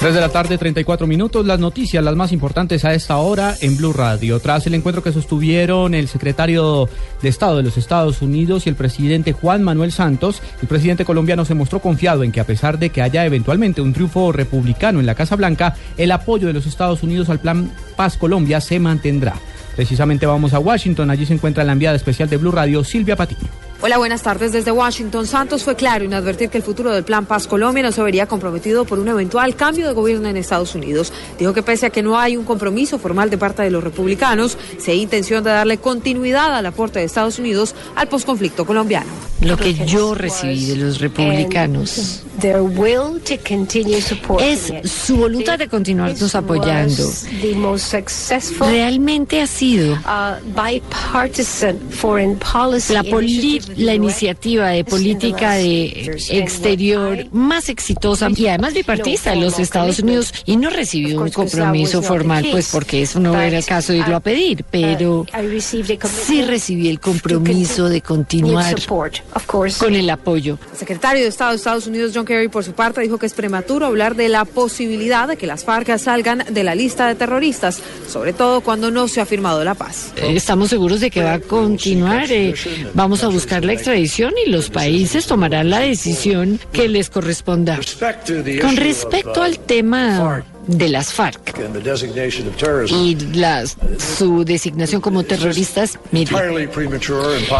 3 de la tarde, 34 minutos. Las noticias, las más importantes a esta hora en Blue Radio. Tras el encuentro que sostuvieron el secretario de Estado de los Estados Unidos y el presidente Juan Manuel Santos, el presidente colombiano se mostró confiado en que a pesar de que haya eventualmente un triunfo republicano en la Casa Blanca, el apoyo de los Estados Unidos al Plan Paz Colombia se mantendrá. Precisamente vamos a Washington. Allí se encuentra la enviada especial de Blue Radio, Silvia Patiño. Hola, buenas tardes desde Washington. Santos fue claro en advertir que el futuro del Plan Paz Colombia no se vería comprometido por un eventual cambio de gobierno en Estados Unidos. Dijo que pese a que no hay un compromiso formal de parte de los republicanos, se hay intención de darle continuidad al aporte de Estados Unidos al posconflicto colombiano. Lo que yo recibí de los republicanos es su voluntad de continuarnos apoyando. Realmente ha sido la política la iniciativa de política de exterior más exitosa y además bipartista de los Estados Unidos y no recibió un compromiso formal, pues porque eso no era el caso de irlo a pedir, pero sí recibí el compromiso de continuar con el apoyo. El secretario de Estado de Estados Unidos, John Kerry, por su parte, dijo que es prematuro hablar de la posibilidad de que las FARC salgan de la lista de terroristas, sobre todo cuando no se ha firmado la paz. Estamos seguros de que va a continuar. Eh, vamos a buscar la extradición y los países tomarán la decisión que les corresponda. Con respecto al tema de las FARC y su designación como terroristas, mire,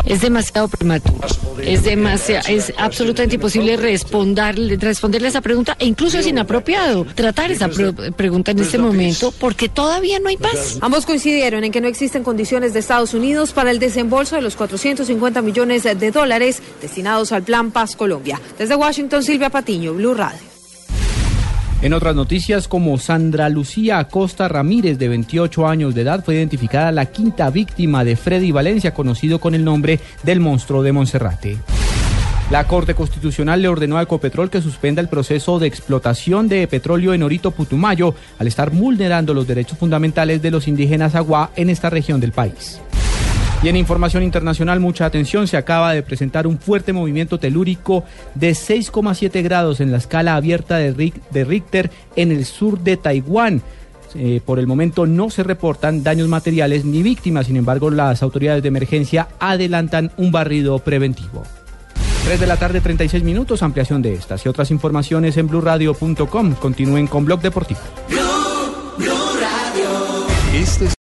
es demasiado prematuro, es demasiado, es absolutamente imposible responderle, responderle a esa pregunta e incluso es inapropiado tratar esa pregunta en este momento porque todavía no hay paz. Ambos coincidieron en que no existen condiciones de Estados Unidos para el desembolso de los 450 millones de dólares destinados al Plan Paz Colombia. Desde Washington, Silvia Patiño, Blue Radio. En otras noticias, como Sandra Lucía Acosta Ramírez, de 28 años de edad, fue identificada la quinta víctima de Freddy Valencia, conocido con el nombre del monstruo de Monserrate. La Corte Constitucional le ordenó a Ecopetrol que suspenda el proceso de explotación de petróleo en Orito Putumayo al estar vulnerando los derechos fundamentales de los indígenas agua en esta región del país. Y en información internacional, mucha atención, se acaba de presentar un fuerte movimiento telúrico de 6,7 grados en la escala abierta de, Richter en el sur de Taiwán. Eh, por el momento no se reportan daños materiales ni víctimas, sin embargo las autoridades de emergencia adelantan un barrido preventivo. 3 de la tarde, 36 minutos, ampliación de estas y otras informaciones en blurradio.com. Continúen con Blog Deportivo.